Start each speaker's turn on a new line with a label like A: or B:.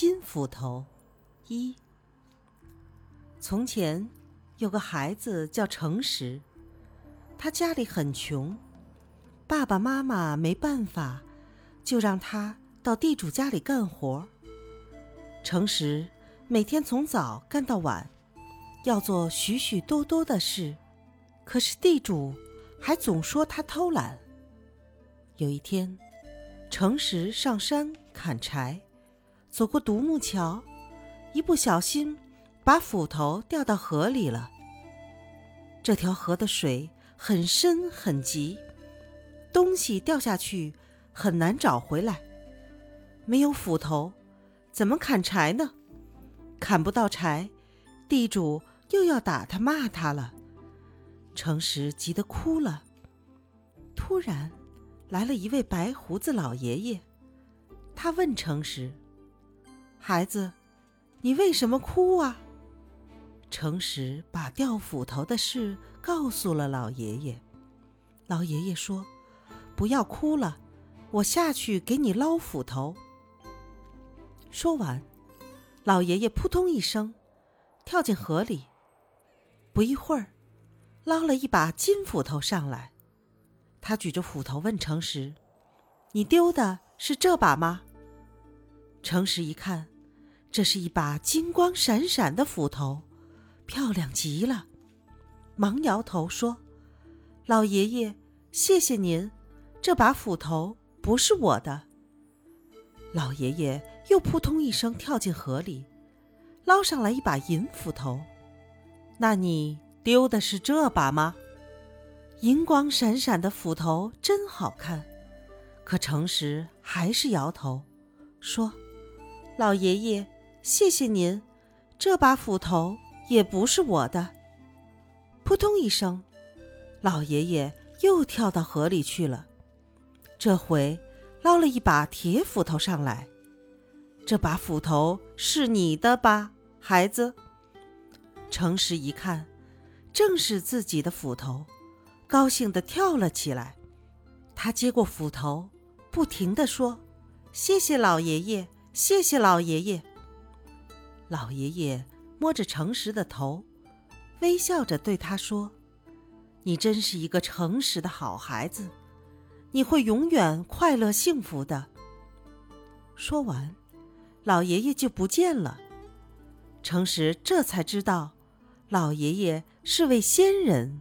A: 金斧头一。从前有个孩子叫诚实，他家里很穷，爸爸妈妈没办法，就让他到地主家里干活。诚实每天从早干到晚，要做许许多多的事，可是地主还总说他偷懒。有一天，诚实上山砍柴。走过独木桥，一不小心把斧头掉到河里了。这条河的水很深很急，东西掉下去很难找回来。没有斧头，怎么砍柴呢？砍不到柴，地主又要打他骂他了。诚实急得哭了。突然，来了一位白胡子老爷爷，他问诚实。孩子，你为什么哭啊？诚实把掉斧头的事告诉了老爷爷。老爷爷说：“不要哭了，我下去给你捞斧头。”说完，老爷爷扑通一声跳进河里。不一会儿，捞了一把金斧头上来。他举着斧头问诚实：“你丢的是这把吗？”诚实一看。这是一把金光闪闪的斧头，漂亮极了。忙摇头说：“老爷爷，谢谢您，这把斧头不是我的。”老爷爷又扑通一声跳进河里，捞上来一把银斧头。那你丢的是这把吗？银光闪闪的斧头真好看，可诚实还是摇头，说：“老爷爷。”谢谢您，这把斧头也不是我的。扑通一声，老爷爷又跳到河里去了。这回捞了一把铁斧头上来。这把斧头是你的吧，孩子？诚实一看，正是自己的斧头，高兴地跳了起来。他接过斧头，不停地说：“谢谢老爷爷，谢谢老爷爷。”老爷爷摸着诚实的头，微笑着对他说：“你真是一个诚实的好孩子，你会永远快乐幸福的。”说完，老爷爷就不见了。诚实这才知道，老爷爷是位仙人。